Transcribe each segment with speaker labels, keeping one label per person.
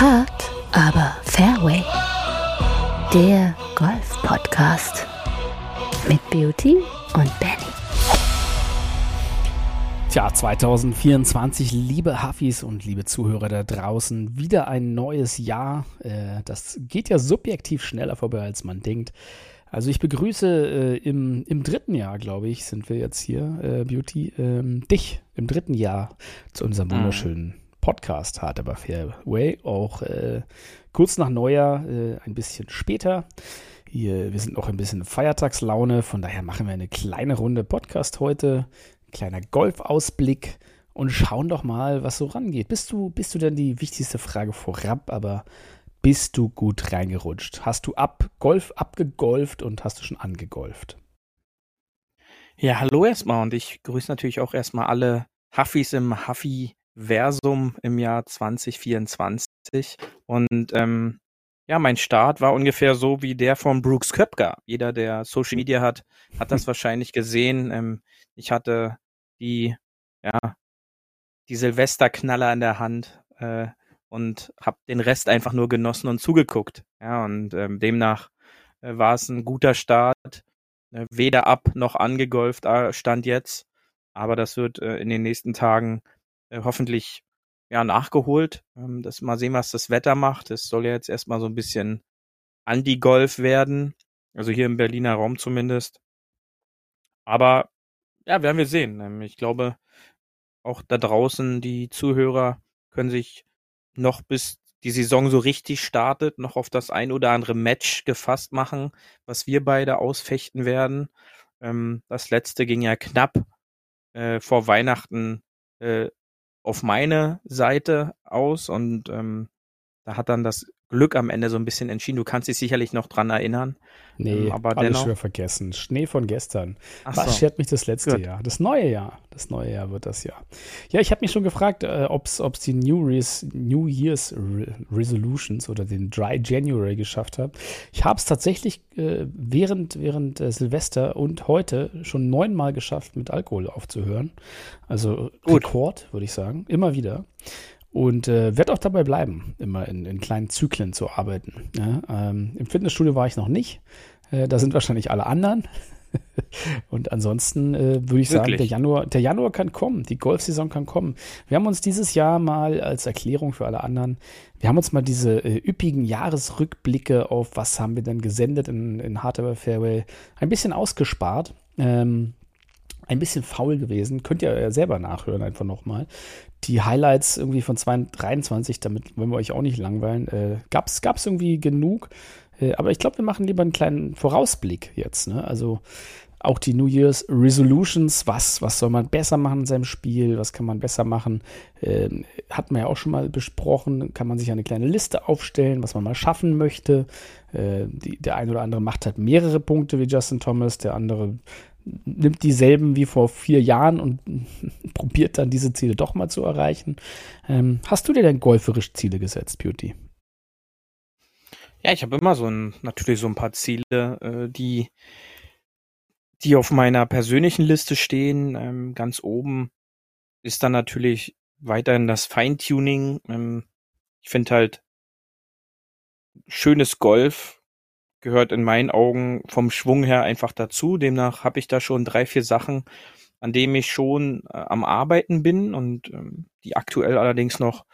Speaker 1: Hard, aber Fairway. Der Golf-Podcast mit Beauty und Benny.
Speaker 2: Tja, 2024, liebe Huffis und liebe Zuhörer da draußen, wieder ein neues Jahr. Äh, das geht ja subjektiv schneller vorbei, als man denkt. Also ich begrüße äh, im, im dritten Jahr, glaube ich, sind wir jetzt hier, äh, Beauty, ähm, dich im dritten Jahr zu unserem mhm. wunderschönen Podcast Hard aber Fairway. Auch äh, kurz nach Neujahr, äh, ein bisschen später. Hier, wir sind noch ein bisschen Feiertagslaune, von daher machen wir eine kleine Runde Podcast heute. Kleiner Golfausblick und schauen doch mal, was so rangeht. Bist du, bist du denn die wichtigste Frage vorab, aber bist du gut reingerutscht? Hast du ab Golf abgegolft und hast du schon angegolft?
Speaker 3: Ja, hallo erstmal und ich grüße natürlich auch erstmal alle Huffis im Huffy-Versum im Jahr 2024. Und ähm, ja, mein Start war ungefähr so wie der von Brooks Köpker. Jeder, der Social Media hat, hat das wahrscheinlich gesehen. Ähm, ich hatte die, ja, die Silvesterknaller in der Hand. Äh, und habe den Rest einfach nur genossen und zugeguckt. Ja, und ähm, demnach äh, war es ein guter Start. Äh, weder ab noch angegolft äh, stand jetzt. Aber das wird äh, in den nächsten Tagen äh, hoffentlich ja nachgeholt. Ähm, das mal sehen, was das Wetter macht. Es soll ja jetzt erstmal so ein bisschen Anti-Golf werden. Also hier im Berliner Raum zumindest. Aber ja, werden wir sehen. Ähm, ich glaube, auch da draußen die Zuhörer können sich noch bis die Saison so richtig startet, noch auf das ein oder andere Match gefasst machen, was wir beide ausfechten werden. Ähm, das letzte ging ja knapp äh, vor Weihnachten äh, auf meine Seite aus und ähm, da hat dann das Glück am Ende so ein bisschen entschieden. Du kannst dich sicherlich noch dran erinnern.
Speaker 2: Nee, ähm, aber alles dennoch. schon vergessen. Schnee von gestern. Ach Was so. schert mich das letzte Gut. Jahr? Das neue Jahr. Das neue Jahr wird das Jahr. Ja, ich habe mich schon gefragt, äh, ob es die New, Res New Year's Re Resolutions oder den Dry January geschafft habe. Ich habe es tatsächlich äh, während, während äh, Silvester und heute schon neunmal geschafft, mit Alkohol aufzuhören. Also Gut. Rekord, würde ich sagen. Immer wieder. Und äh, werde auch dabei bleiben, immer in, in kleinen Zyklen zu arbeiten. Ja, ähm, Im Fitnessstudio war ich noch nicht. Äh, da sind wahrscheinlich alle anderen. Und ansonsten äh, würde ich Wirklich? sagen, der Januar, der Januar kann kommen, die Golfsaison kann kommen. Wir haben uns dieses Jahr mal als Erklärung für alle anderen, wir haben uns mal diese äh, üppigen Jahresrückblicke auf was haben wir denn gesendet in, in Hardware Fairway ein bisschen ausgespart. Ähm, ein bisschen faul gewesen. Könnt ihr selber nachhören, einfach nochmal. Die Highlights irgendwie von 2023, damit wollen wir euch auch nicht langweilen. Äh, gab's, gab's irgendwie genug. Äh, aber ich glaube, wir machen lieber einen kleinen Vorausblick jetzt. Ne? Also auch die New Year's Resolutions, was, was soll man besser machen in seinem Spiel, was kann man besser machen, äh, hat man ja auch schon mal besprochen, kann man sich eine kleine Liste aufstellen, was man mal schaffen möchte. Äh, die, der eine oder andere macht halt mehrere Punkte wie Justin Thomas, der andere nimmt dieselben wie vor vier Jahren und probiert dann diese Ziele doch mal zu erreichen. Ähm, hast du dir denn golferisch Ziele gesetzt, Beauty?
Speaker 3: Ja, ich habe immer so ein, natürlich so ein paar Ziele, äh, die, die auf meiner persönlichen Liste stehen. Ähm, ganz oben ist dann natürlich weiterhin das Feintuning. Ähm, ich finde halt schönes Golf gehört in meinen Augen vom Schwung her einfach dazu. Demnach habe ich da schon drei, vier Sachen, an denen ich schon äh, am Arbeiten bin und ähm, die aktuell allerdings noch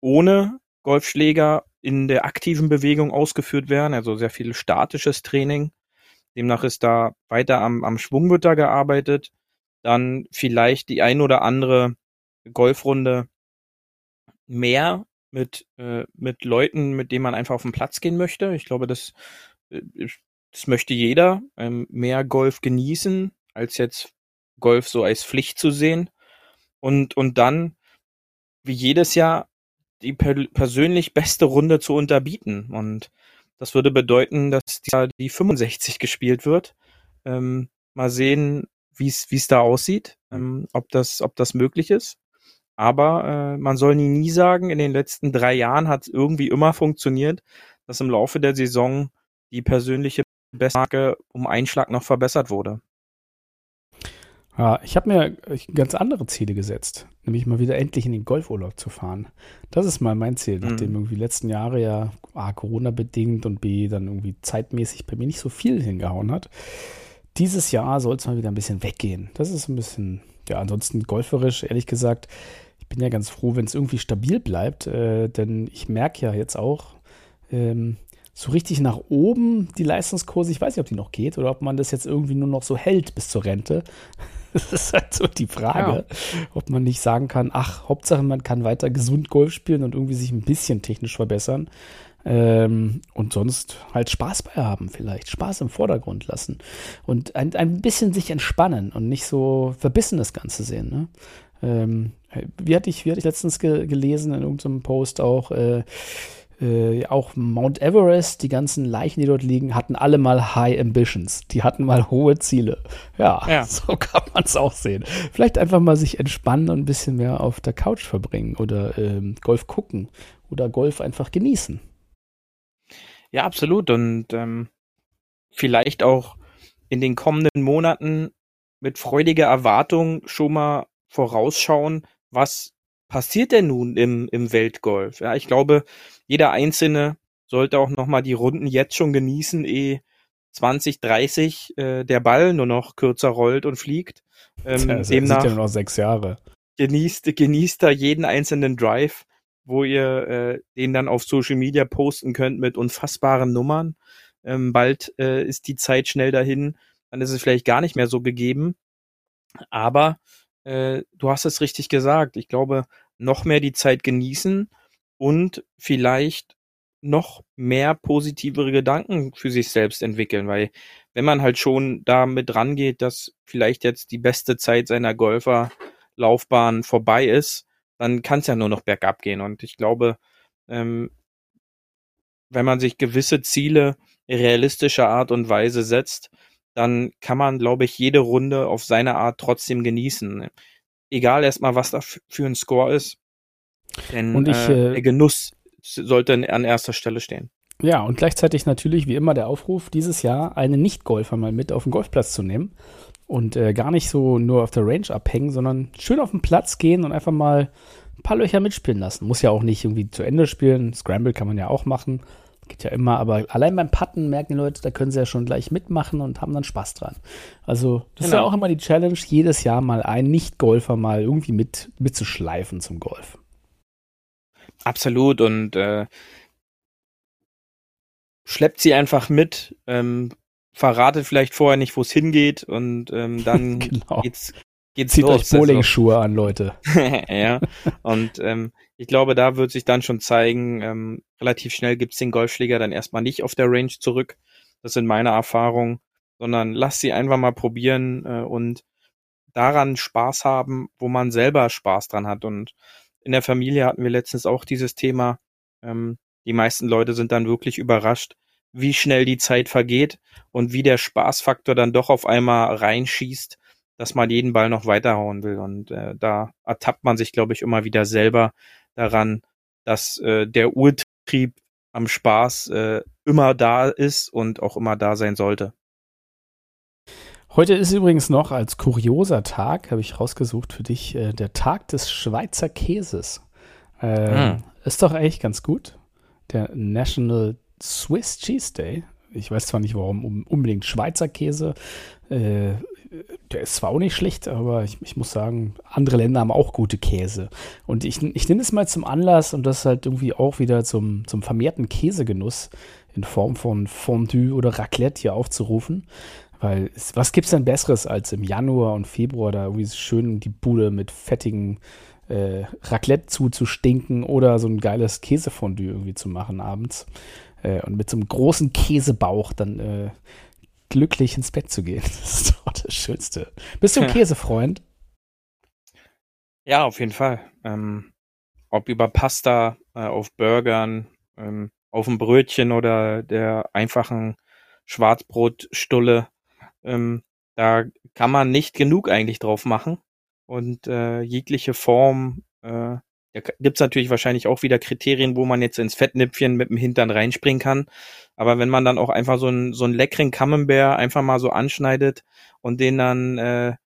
Speaker 3: ohne Golfschläger in der aktiven Bewegung ausgeführt werden, also sehr viel statisches Training. Demnach ist da weiter am, am Schwung wird da gearbeitet. Dann vielleicht die ein oder andere Golfrunde mehr mit, äh, mit Leuten, mit denen man einfach auf den Platz gehen möchte. Ich glaube, das das möchte jeder, ähm, mehr Golf genießen, als jetzt Golf so als Pflicht zu sehen. Und, und dann, wie jedes Jahr, die per persönlich beste Runde zu unterbieten. Und das würde bedeuten, dass die, die 65 gespielt wird. Ähm, mal sehen, wie es da aussieht, ähm, ob, das, ob das möglich ist. Aber äh, man soll nie, nie sagen, in den letzten drei Jahren hat es irgendwie immer funktioniert, dass im Laufe der Saison die persönliche Bestmarke um einen Schlag noch verbessert wurde.
Speaker 2: Ja, ich habe mir ganz andere Ziele gesetzt, nämlich mal wieder endlich in den Golfurlaub zu fahren. Das ist mal mein Ziel, nachdem mhm. irgendwie letzten Jahre ja A, Corona bedingt und B, dann irgendwie zeitmäßig bei mir nicht so viel hingehauen hat. Dieses Jahr soll es mal wieder ein bisschen weggehen. Das ist ein bisschen, ja, ansonsten golferisch, ehrlich gesagt, ich bin ja ganz froh, wenn es irgendwie stabil bleibt, äh, denn ich merke ja jetzt auch, ähm, so richtig nach oben die Leistungskurse, ich weiß nicht, ob die noch geht oder ob man das jetzt irgendwie nur noch so hält bis zur Rente. Das ist halt so die Frage, ja. ob man nicht sagen kann, ach, Hauptsache man kann weiter gesund Golf spielen und irgendwie sich ein bisschen technisch verbessern. Ähm, und sonst halt Spaß bei haben vielleicht, Spaß im Vordergrund lassen und ein, ein bisschen sich entspannen und nicht so verbissen das Ganze sehen. Ne? Ähm, wie, hatte ich, wie hatte ich letztens ge gelesen in irgendeinem Post auch, äh, äh, auch Mount Everest, die ganzen Leichen, die dort liegen, hatten alle mal High Ambitions. Die hatten mal hohe Ziele. Ja, ja. so kann man es auch sehen. Vielleicht einfach mal sich entspannen und ein bisschen mehr auf der Couch verbringen oder ähm, Golf gucken oder Golf einfach genießen.
Speaker 3: Ja, absolut. Und ähm, vielleicht auch in den kommenden Monaten mit freudiger Erwartung schon mal vorausschauen, was passiert denn nun im, im Weltgolf? Ja, ich glaube, jeder Einzelne sollte auch nochmal die Runden jetzt schon genießen, eh 20, 30 äh, der Ball nur noch kürzer rollt und fliegt.
Speaker 2: Ähm, ja, demnach ja noch sechs Jahre.
Speaker 3: Genießt, genießt da jeden einzelnen Drive, wo ihr äh, den dann auf Social Media posten könnt mit unfassbaren Nummern. Ähm, bald äh, ist die Zeit schnell dahin, dann ist es vielleicht gar nicht mehr so gegeben. Aber äh, du hast es richtig gesagt. Ich glaube, noch mehr die Zeit genießen und vielleicht noch mehr positivere Gedanken für sich selbst entwickeln, weil wenn man halt schon damit rangeht, dass vielleicht jetzt die beste Zeit seiner Golferlaufbahn vorbei ist, dann kann es ja nur noch bergab gehen. Und ich glaube, ähm, wenn man sich gewisse Ziele realistischer Art und Weise setzt, dann kann man, glaube ich, jede Runde auf seine Art trotzdem genießen. Egal erstmal, was da für ein Score ist. Denn und ich, äh, der Genuss sollte an erster Stelle stehen.
Speaker 2: Ja, und gleichzeitig natürlich, wie immer, der Aufruf, dieses Jahr einen Nicht-Golfer mal mit auf den Golfplatz zu nehmen. Und äh, gar nicht so nur auf der Range abhängen, sondern schön auf den Platz gehen und einfach mal ein paar Löcher mitspielen lassen. Muss ja auch nicht irgendwie zu Ende spielen. Scramble kann man ja auch machen. Geht ja immer, aber allein beim Putten merken die Leute, da können sie ja schon gleich mitmachen und haben dann Spaß dran. Also, das genau. ist ja genau. auch immer die Challenge, jedes Jahr mal einen Nicht-Golfer mal irgendwie mit, mitzuschleifen zum Golf.
Speaker 3: Absolut und äh, schleppt sie einfach mit, ähm, verratet vielleicht vorher nicht, wo es hingeht und ähm, dann genau. geht's,
Speaker 2: geht's Zieht los. euch Bowling-Schuhe an, Leute.
Speaker 3: ja, und ähm, ich glaube, da wird sich dann schon zeigen, ähm, relativ schnell gibt's den Golfschläger dann erstmal nicht auf der Range zurück. Das sind meine Erfahrungen, sondern lass sie einfach mal probieren äh, und daran Spaß haben, wo man selber Spaß dran hat. Und in der Familie hatten wir letztens auch dieses Thema. Ähm, die meisten Leute sind dann wirklich überrascht, wie schnell die Zeit vergeht und wie der Spaßfaktor dann doch auf einmal reinschießt, dass man jeden Ball noch weiterhauen will. Und äh, da ertappt man sich, glaube ich, immer wieder selber, daran, dass äh, der Urtrieb am Spaß äh, immer da ist und auch immer da sein sollte.
Speaker 2: Heute ist übrigens noch als kurioser Tag, habe ich rausgesucht für dich, äh, der Tag des Schweizer Käses. Äh, hm. Ist doch eigentlich ganz gut. Der National Swiss Cheese Day. Ich weiß zwar nicht, warum unbedingt Schweizer Käse. Äh, der ist zwar auch nicht schlecht, aber ich, ich, muss sagen, andere Länder haben auch gute Käse. Und ich, ich nehme es mal zum Anlass und das halt irgendwie auch wieder zum, zum vermehrten Käsegenuss in Form von Fondue oder Raclette hier aufzurufen. Weil es, was es denn Besseres, als im Januar und Februar da irgendwie schön die Bude mit fettigen äh, Raclette zuzustinken oder so ein geiles Käsefondue irgendwie zu machen abends. Äh, und mit so einem großen Käsebauch dann äh, glücklich ins Bett zu gehen. Das ist doch das Schönste. Bist du ein Käsefreund?
Speaker 3: Ja, auf jeden Fall. Ähm, ob über Pasta, äh, auf Burgern, ähm, auf dem Brötchen oder der einfachen Schwarzbrotstulle. Ähm, da kann man nicht genug eigentlich drauf machen. Und äh, jegliche Form äh, da gibt's natürlich wahrscheinlich auch wieder Kriterien, wo man jetzt ins Fettnäpfchen mit dem Hintern reinspringen kann. Aber wenn man dann auch einfach so einen, so einen leckeren Camembert einfach mal so anschneidet und den dann äh,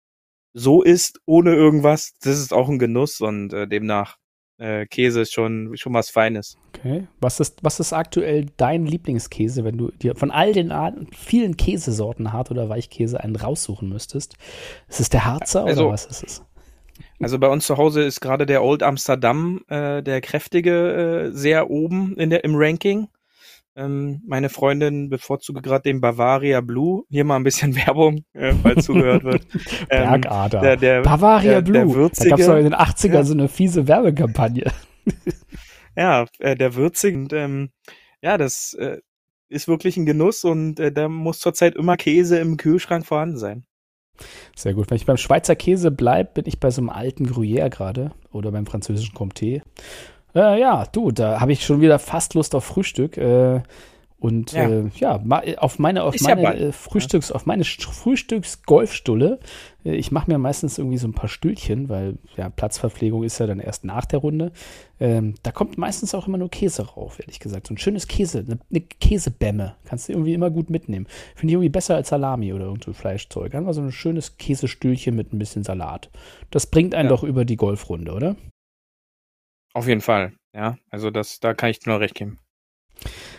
Speaker 3: so isst, ohne irgendwas, das ist auch ein Genuss und äh, demnach äh, Käse ist schon, schon was Feines.
Speaker 2: Okay. Was ist, was ist aktuell dein Lieblingskäse, wenn du dir von all den Arten, vielen Käsesorten, Hart- oder Weichkäse, einen raussuchen müsstest? Ist es der Harzer also, oder was ist es?
Speaker 3: Also bei uns zu Hause ist gerade der Old Amsterdam, äh, der kräftige, äh, sehr oben in der, im Ranking. Ähm, meine Freundin bevorzuge gerade den Bavaria Blue. Hier mal ein bisschen Werbung, äh, falls zugehört wird.
Speaker 2: Ähm, Bergader.
Speaker 3: Der, der,
Speaker 2: Bavaria der, Blue.
Speaker 3: Der würzige,
Speaker 2: da gab es in den 80ern ja. so eine fiese Werbekampagne.
Speaker 3: ja, äh, der würzige. Und, ähm, ja, das äh, ist wirklich ein Genuss und äh, da muss zurzeit immer Käse im Kühlschrank vorhanden sein.
Speaker 2: Sehr gut. Wenn ich beim Schweizer Käse bleibe, bin ich bei so einem alten Gruyère gerade oder beim französischen Comté. Äh, ja, du, da habe ich schon wieder fast Lust auf Frühstück. Äh, und ja, äh, ja auf meine, auf meine ja äh, Frühstücks, auf meine Frühstücks-Golfstulle. Äh, ich mache mir meistens irgendwie so ein paar Stühlchen, weil ja, Platzverpflegung ist ja dann erst nach der Runde. Ähm, da kommt meistens auch immer nur Käse rauf, ehrlich gesagt. So ein schönes Käse, eine, eine Käsebämme. Kannst du irgendwie immer gut mitnehmen. Finde ich irgendwie besser als Salami oder irgendein so Fleischzeug. Einfach so ein schönes Käsestühlchen mit ein bisschen Salat. Das bringt einen ja. doch über die Golfrunde, oder?
Speaker 3: Auf jeden Fall, ja. Also das, da kann ich dir nur recht geben.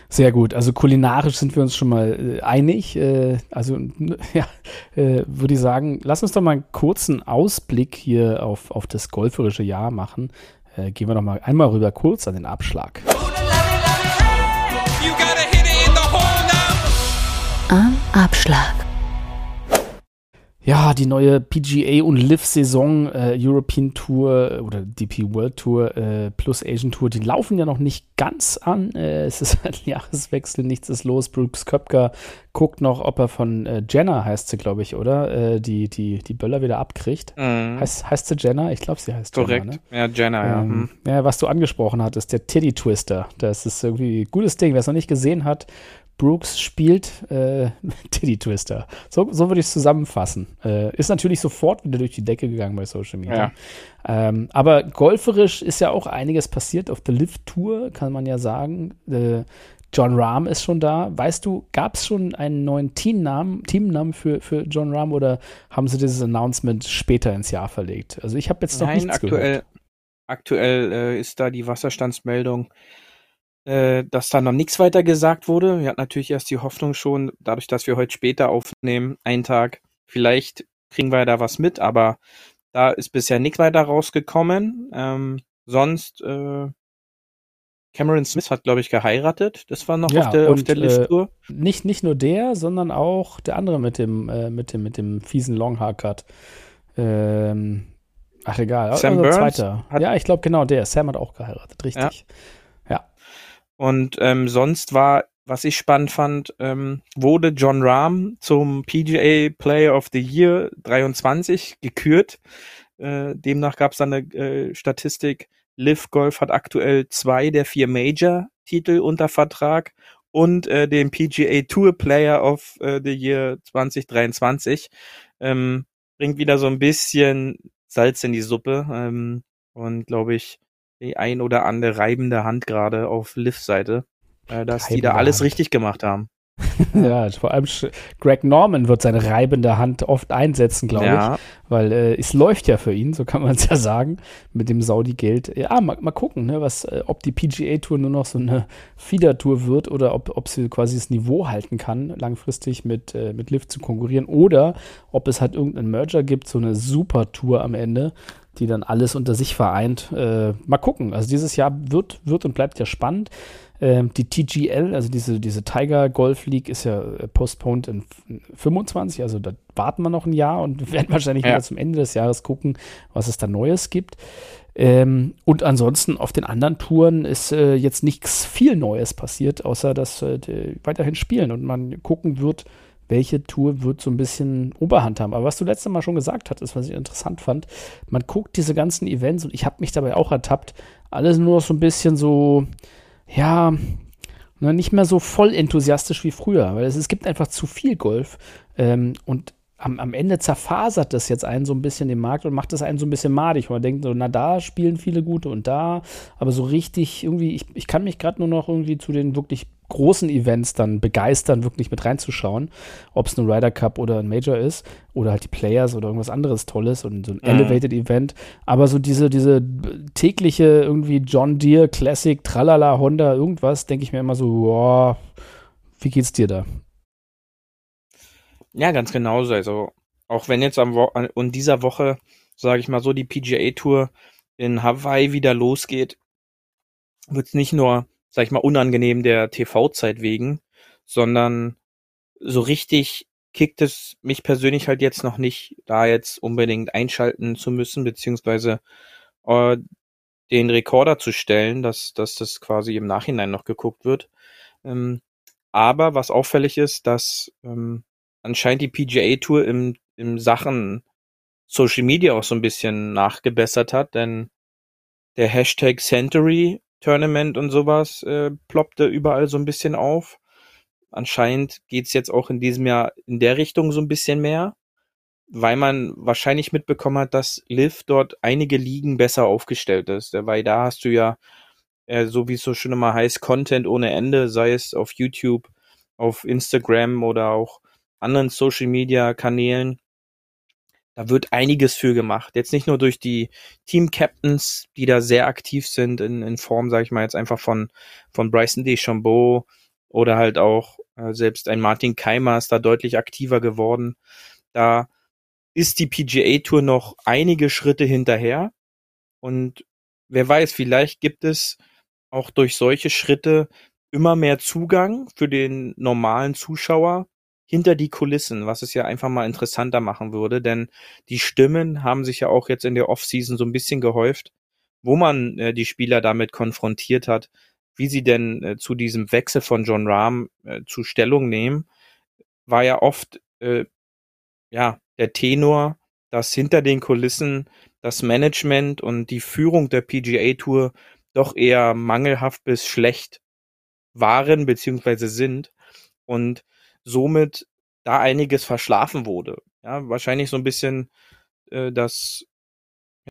Speaker 2: Sehr gut. Also kulinarisch sind wir uns schon mal äh, einig. Äh, also ja, äh, würde ich sagen, lass uns doch mal einen kurzen Ausblick hier auf, auf das golferische Jahr machen. Äh, gehen wir doch mal einmal rüber kurz an den Abschlag.
Speaker 1: Am Abschlag.
Speaker 2: Ja, die neue PGA und Live-Saison, äh, European Tour äh, oder DP World Tour äh, plus Asian Tour, die laufen ja noch nicht ganz an. Äh, es ist ein Jahreswechsel, nichts ist los. Brooks Köpker guckt noch, ob er von äh, Jenna, heißt sie, glaube ich, oder? Äh, die, die, die Böller wieder abkriegt. Mhm. Heißt, heißt sie Jenna? Ich glaube, sie heißt
Speaker 3: Korrekt.
Speaker 2: Jenna.
Speaker 3: Ne? Ja, Jenna, ja. Ähm,
Speaker 2: mhm. Ja, was du angesprochen hattest, der Teddy Twister. Das ist irgendwie ein gutes Ding. Wer es noch nicht gesehen hat, Brooks spielt äh, Titty Twister. So, so würde ich es zusammenfassen. Äh, ist natürlich sofort wieder durch die Decke gegangen bei Social Media. Ja. Ähm, aber golferisch ist ja auch einiges passiert auf der Lift Tour, kann man ja sagen. Äh, John Rahm ist schon da. Weißt du, gab es schon einen neuen Teamnamen, Teamnamen für, für John Rahm oder haben sie dieses Announcement später ins Jahr verlegt? Also ich habe jetzt noch Nein, nichts
Speaker 3: aktuell,
Speaker 2: gehört.
Speaker 3: Aktuell äh, ist da die Wasserstandsmeldung äh, dass da noch nichts weiter gesagt wurde. Wir hatten natürlich erst die Hoffnung schon, dadurch, dass wir heute später aufnehmen, einen Tag, vielleicht kriegen wir da was mit, aber da ist bisher nichts weiter rausgekommen. Ähm, sonst, äh, Cameron Smith hat, glaube ich, geheiratet. Das war noch ja, auf der, und, auf der.
Speaker 2: Äh, nicht, nicht nur der, sondern auch der andere mit dem, äh, mit dem, mit dem fiesen Long-Haircut. Ähm, ach, egal.
Speaker 3: Sam also Burns? Zweiter.
Speaker 2: Ja, ich glaube, genau der. Sam hat auch geheiratet, richtig. Ja.
Speaker 3: Und ähm, sonst war, was ich spannend fand, ähm, wurde John Rahm zum PGA Player of the Year 23 gekürt. Äh, demnach gab es dann eine äh, Statistik, Liv Golf hat aktuell zwei der vier Major-Titel unter Vertrag und äh, den PGA Tour Player of äh, the Year 2023. Ähm, bringt wieder so ein bisschen Salz in die Suppe ähm, und glaube ich, die ein oder andere reibende Hand gerade auf Liv-Seite, äh, dass reibende die da alles Hand. richtig gemacht haben.
Speaker 2: ja, vor allem Greg Norman wird seine reibende Hand oft einsetzen, glaube ja. ich. Weil äh, es läuft ja für ihn, so kann man es ja sagen, mit dem Saudi-Geld. Ja, mal, mal gucken, ne, was, äh, ob die PGA-Tour nur noch so eine Feeder-Tour wird oder ob, ob sie quasi das Niveau halten kann, langfristig mit, äh, mit Lift zu konkurrieren. Oder ob es halt irgendeinen Merger gibt, so eine Super-Tour am Ende, die dann alles unter sich vereint. Äh, mal gucken. Also dieses Jahr wird, wird und bleibt ja spannend. Ähm, die TGL, also diese, diese Tiger Golf League, ist ja äh, postponed in 25, also da warten wir noch ein Jahr und werden wahrscheinlich ja. wieder zum Ende des Jahres gucken, was es da Neues gibt. Ähm, und ansonsten auf den anderen Touren ist äh, jetzt nichts viel Neues passiert, außer dass äh, weiterhin spielen und man gucken wird, welche Tour wird so ein bisschen Oberhand haben. Aber was du letztes Mal schon gesagt hattest, was ich interessant fand, man guckt diese ganzen Events und ich habe mich dabei auch ertappt, alles nur so ein bisschen so, ja, ne, nicht mehr so voll enthusiastisch wie früher, weil es, es gibt einfach zu viel Golf ähm, und am, am Ende zerfasert das jetzt einen so ein bisschen den Markt und macht das einen so ein bisschen madig. Und man denkt so, na, da spielen viele gute und da, aber so richtig irgendwie, ich, ich kann mich gerade nur noch irgendwie zu den wirklich großen Events dann begeistern, wirklich mit reinzuschauen, ob es ein Ryder Cup oder ein Major ist oder halt die Players oder irgendwas anderes Tolles und so ein mhm. Elevated Event. Aber so diese, diese tägliche irgendwie John Deere Classic, Tralala, Honda, irgendwas, denke ich mir immer so, boah, wie geht's dir da?
Speaker 3: Ja, ganz genauso. Also auch wenn jetzt am Wo in dieser Woche, sage ich mal so, die PGA Tour in Hawaii wieder losgeht, wird es nicht nur, sag ich mal, unangenehm der TV-Zeit wegen, sondern so richtig kickt es mich persönlich halt jetzt noch nicht, da jetzt unbedingt einschalten zu müssen, beziehungsweise äh, den Rekorder zu stellen, dass, dass das quasi im Nachhinein noch geguckt wird. Ähm, aber was auffällig ist, dass ähm, anscheinend die PGA Tour im, im Sachen Social Media auch so ein bisschen nachgebessert hat, denn der Hashtag Century Tournament und sowas äh, ploppte überall so ein bisschen auf. Anscheinend geht's jetzt auch in diesem Jahr in der Richtung so ein bisschen mehr, weil man wahrscheinlich mitbekommen hat, dass Liv dort einige Ligen besser aufgestellt ist. Weil da hast du ja, äh, so wie es so schön immer heißt, Content ohne Ende, sei es auf YouTube, auf Instagram oder auch anderen Social Media Kanälen. Da wird einiges für gemacht. Jetzt nicht nur durch die Team Captains, die da sehr aktiv sind in, in Form, sage ich mal jetzt einfach von von Bryson DeChambeau oder halt auch äh, selbst ein Martin Keimer ist da deutlich aktiver geworden. Da ist die PGA Tour noch einige Schritte hinterher und wer weiß, vielleicht gibt es auch durch solche Schritte immer mehr Zugang für den normalen Zuschauer hinter die Kulissen, was es ja einfach mal interessanter machen würde, denn die Stimmen haben sich ja auch jetzt in der Offseason so ein bisschen gehäuft, wo man äh, die Spieler damit konfrontiert hat, wie sie denn äh, zu diesem Wechsel von John Rahm äh, zu Stellung nehmen, war ja oft äh, ja der Tenor, dass hinter den Kulissen das Management und die Führung der PGA Tour doch eher mangelhaft bis schlecht waren beziehungsweise sind. Und somit da einiges verschlafen wurde. Ja, wahrscheinlich so ein bisschen äh, das,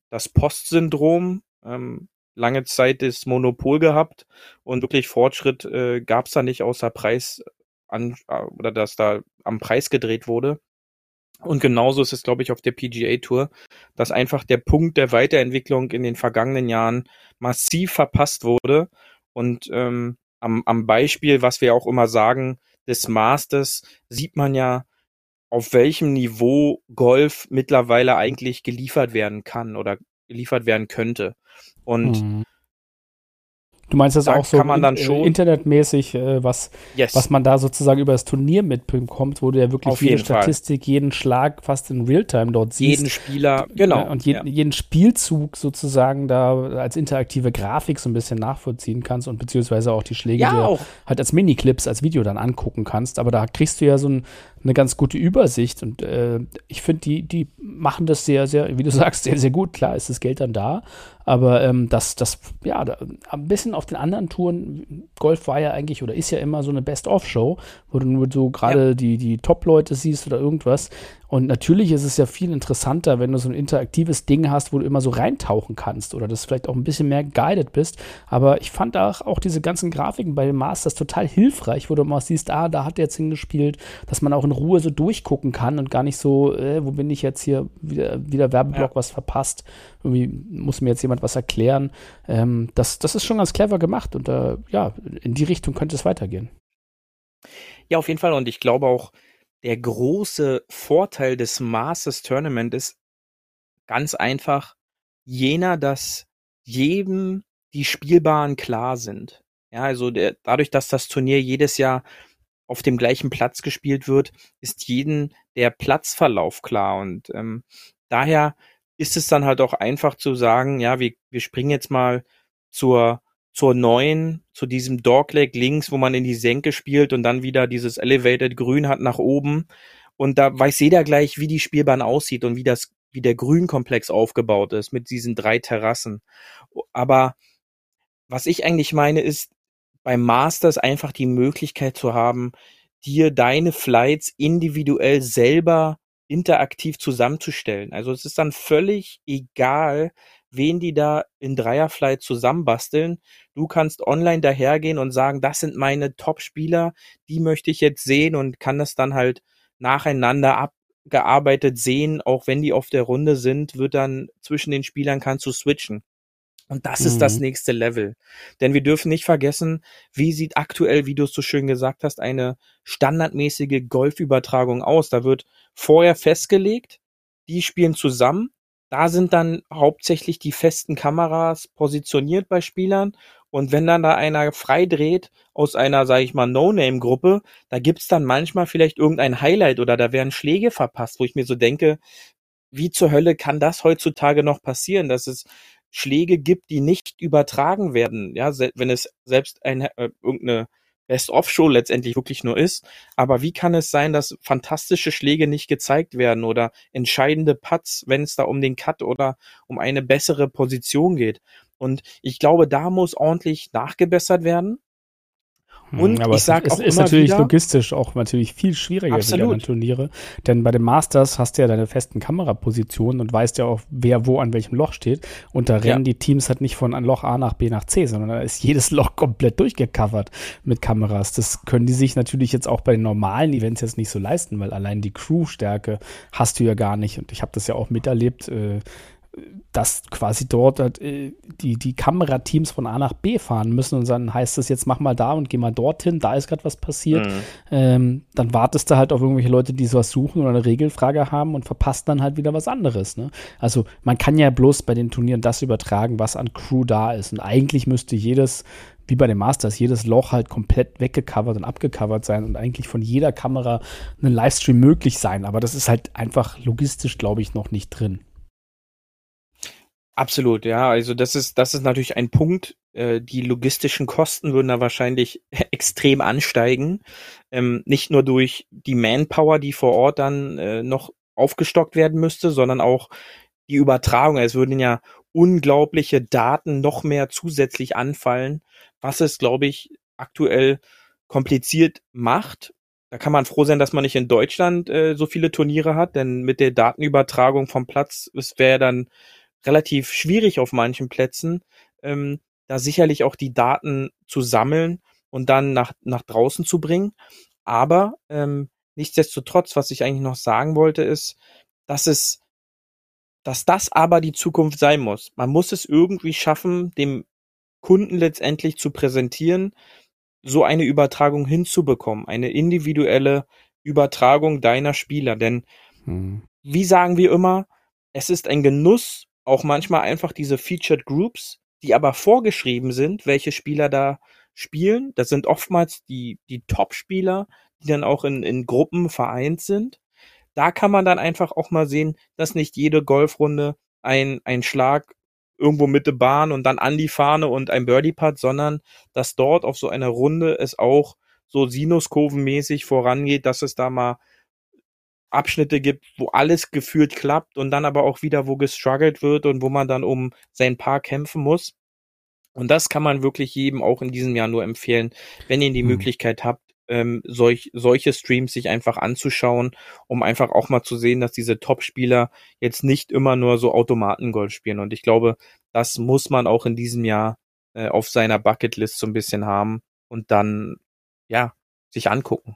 Speaker 3: das Postsyndrom, ähm, lange Zeit das Monopol gehabt und wirklich Fortschritt äh, gab es da nicht außer Preis an äh, oder dass da am Preis gedreht wurde. Und genauso ist es, glaube ich, auf der PGA Tour, dass einfach der Punkt der Weiterentwicklung in den vergangenen Jahren massiv verpasst wurde. Und ähm, am, am Beispiel, was wir auch immer sagen, des Masters sieht man ja, auf welchem Niveau Golf mittlerweile eigentlich geliefert werden kann oder geliefert werden könnte. Und mhm.
Speaker 2: Du meinst das da auch so kann man dann schon internetmäßig, äh, was, yes. was man da sozusagen über das Turnier mitbekommt, wo du ja wirklich Auf jede Statistik, Fall. jeden Schlag fast in Realtime dort siehst.
Speaker 3: Jeden Spieler, genau.
Speaker 2: Und je, ja. jeden Spielzug sozusagen da als interaktive Grafik so ein bisschen nachvollziehen kannst und beziehungsweise auch die Schläge ja, dir halt als Miniclips, als Video dann angucken kannst. Aber da kriegst du ja so ein, eine ganz gute Übersicht und äh, ich finde, die, die machen das sehr, sehr, wie du sagst, sehr, sehr gut. Klar ist das Geld dann da, aber ähm, das, das, ja, da, ein bisschen auf den anderen Touren, Golf war ja eigentlich oder ist ja immer so eine Best-of-Show, wo du nur so gerade ja. die, die Top-Leute siehst oder irgendwas. Und natürlich ist es ja viel interessanter, wenn du so ein interaktives Ding hast, wo du immer so reintauchen kannst oder das vielleicht auch ein bisschen mehr guided bist. Aber ich fand auch, auch diese ganzen Grafiken bei den Masters total hilfreich, wo du mal siehst, ah, da hat der jetzt hingespielt, dass man auch in Ruhe so durchgucken kann und gar nicht so, äh, wo bin ich jetzt hier, wieder, wieder Werbeblock ja. was verpasst. Irgendwie muss mir jetzt jemand was erklären. Ähm, das, das ist schon ganz clever gemacht und äh, ja, in die Richtung könnte es weitergehen.
Speaker 3: Ja, auf jeden Fall. Und ich glaube auch, der große Vorteil des Masters Tournament ist ganz einfach jener, dass jedem die Spielbaren klar sind. Ja, also der, dadurch, dass das Turnier jedes Jahr auf dem gleichen Platz gespielt wird, ist jedem der Platzverlauf klar und ähm, daher ist es dann halt auch einfach zu sagen, ja, wir, wir springen jetzt mal zur zur neuen, zu diesem Dogleg links, wo man in die Senke spielt und dann wieder dieses Elevated Grün hat nach oben. Und da weiß jeder gleich, wie die Spielbahn aussieht und wie das, wie der Grünkomplex aufgebaut ist mit diesen drei Terrassen. Aber was ich eigentlich meine, ist beim Masters einfach die Möglichkeit zu haben, dir deine Flights individuell selber interaktiv zusammenzustellen. Also es ist dann völlig egal, wen die da in Dreierflight zusammenbasteln. Du kannst online dahergehen und sagen, das sind meine Top-Spieler, die möchte ich jetzt sehen und kann das dann halt nacheinander abgearbeitet sehen, auch wenn die auf der Runde sind, wird dann zwischen den Spielern kannst du switchen. Und das mhm. ist das mhm. nächste Level. Denn wir dürfen nicht vergessen, wie sieht aktuell, wie du es so schön gesagt hast, eine standardmäßige Golfübertragung aus. Da wird vorher festgelegt, die spielen zusammen. Da sind dann hauptsächlich die festen Kameras positioniert bei Spielern. Und wenn dann da einer frei dreht aus einer, sage ich mal, No-Name-Gruppe, da gibt's dann manchmal vielleicht irgendein Highlight oder da werden Schläge verpasst, wo ich mir so denke, wie zur Hölle kann das heutzutage noch passieren, dass es Schläge gibt, die nicht übertragen werden, ja, wenn es selbst eine äh, irgendeine Best-of-Show letztendlich wirklich nur ist. Aber wie kann es sein, dass fantastische Schläge nicht gezeigt werden oder entscheidende Putts, wenn es da um den Cut oder um eine bessere Position geht? Und ich glaube, da muss ordentlich nachgebessert werden.
Speaker 2: Hm, Und aber ich sage auch ist natürlich wieder, logistisch auch natürlich viel schwieriger für die anderen Turniere, denn bei den Masters hast du ja deine festen Kamerapositionen und weißt ja auch, wer wo an welchem Loch steht. Und da rennen ja. die Teams halt nicht von Loch A nach B nach C, sondern da ist jedes Loch komplett durchgecovert mit Kameras. Das können die sich natürlich jetzt auch bei den normalen Events jetzt nicht so leisten, weil allein die Crew-Stärke hast du ja gar nicht. Und ich habe das ja auch miterlebt. Äh, dass quasi dort äh, die, die Kamerateams von A nach B fahren müssen und dann heißt es jetzt mach mal da und geh mal dorthin, da ist gerade was passiert. Mhm. Ähm, dann wartest du halt auf irgendwelche Leute, die sowas suchen oder eine Regelfrage haben und verpasst dann halt wieder was anderes. Ne? Also man kann ja bloß bei den Turnieren das übertragen, was an Crew da ist. Und eigentlich müsste jedes wie bei den Masters, jedes Loch halt komplett weggecovert und abgecovert sein und eigentlich von jeder Kamera ein Livestream möglich sein. Aber das ist halt einfach logistisch, glaube ich, noch nicht drin.
Speaker 3: Absolut, ja. Also das ist, das ist natürlich ein Punkt. Äh, die logistischen Kosten würden da wahrscheinlich extrem ansteigen. Ähm, nicht nur durch die Manpower, die vor Ort dann äh, noch aufgestockt werden müsste, sondern auch die Übertragung. Es würden ja unglaubliche Daten noch mehr zusätzlich anfallen, was es, glaube ich, aktuell kompliziert macht. Da kann man froh sein, dass man nicht in Deutschland äh, so viele Turniere hat, denn mit der Datenübertragung vom Platz, es wäre dann relativ schwierig auf manchen Plätzen, ähm, da sicherlich auch die Daten zu sammeln und dann nach, nach draußen zu bringen. Aber ähm, nichtsdestotrotz, was ich eigentlich noch sagen wollte, ist, dass es, dass das aber die Zukunft sein muss. Man muss es irgendwie schaffen, dem Kunden letztendlich zu präsentieren, so eine Übertragung hinzubekommen, eine individuelle Übertragung deiner Spieler. Denn hm. wie sagen wir immer, es ist ein Genuss, auch manchmal einfach diese Featured Groups, die aber vorgeschrieben sind, welche Spieler da spielen. Das sind oftmals die, die Top-Spieler, die dann auch in, in Gruppen vereint sind. Da kann man dann einfach auch mal sehen, dass nicht jede Golfrunde ein, ein Schlag irgendwo Mitte Bahn und dann an die Fahne und ein Birdie-Putt, sondern dass dort auf so einer Runde es auch so Sinuskurvenmäßig vorangeht, dass es da mal Abschnitte gibt, wo alles gefühlt klappt und dann aber auch wieder, wo gestruggelt wird und wo man dann um sein Paar kämpfen muss. Und das kann man wirklich jedem auch in diesem Jahr nur empfehlen, wenn ihr die hm. Möglichkeit habt, ähm, solch, solche Streams sich einfach anzuschauen, um einfach auch mal zu sehen, dass diese Top-Spieler jetzt nicht immer nur so Automatengolf spielen. Und ich glaube, das muss man auch in diesem Jahr äh, auf seiner Bucketlist so ein bisschen haben und dann, ja, sich angucken.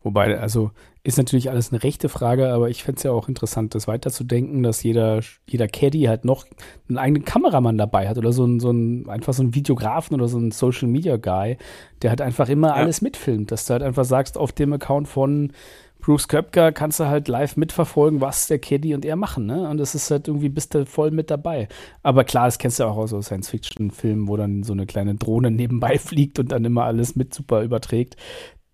Speaker 2: Wobei, also ist natürlich alles eine rechte Frage, aber ich fände es ja auch interessant, das weiterzudenken, dass jeder, jeder Caddy halt noch einen eigenen Kameramann dabei hat oder so ein, so ein, einfach so ein Videografen oder so ein Social Media Guy, der halt einfach immer ja. alles mitfilmt, dass du halt einfach sagst, auf dem Account von Bruce Köpker kannst du halt live mitverfolgen, was der Caddy und er machen, ne? Und das ist halt irgendwie, bist du voll mit dabei. Aber klar, das kennst du auch aus so Science-Fiction-Filmen, wo dann so eine kleine Drohne nebenbei fliegt und dann immer alles mit super überträgt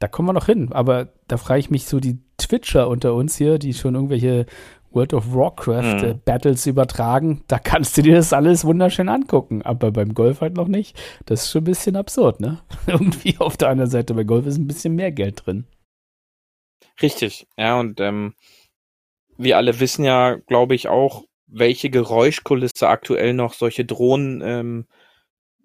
Speaker 2: da kommen wir noch hin. Aber da frage ich mich so die Twitcher unter uns hier, die schon irgendwelche World of Warcraft mhm. äh, Battles übertragen, da kannst du dir das alles wunderschön angucken. Aber beim Golf halt noch nicht. Das ist schon ein bisschen absurd, ne? Irgendwie auf der anderen Seite bei Golf ist ein bisschen mehr Geld drin.
Speaker 3: Richtig, ja, und ähm, wir alle wissen ja, glaube ich, auch, welche Geräuschkulisse aktuell noch solche Drohnen ähm,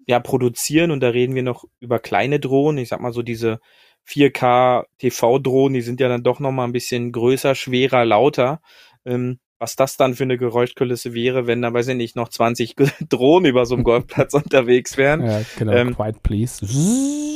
Speaker 3: ja produzieren. Und da reden wir noch über kleine Drohnen, ich sag mal so diese 4K TV-Drohnen, die sind ja dann doch nochmal ein bisschen größer, schwerer, lauter. Ähm, was das dann für eine Geräuschkulisse wäre, wenn da, weiß ich nicht, noch 20 Drohnen über so einem Golfplatz unterwegs wären. Ja,
Speaker 2: genau, ähm, quiet please.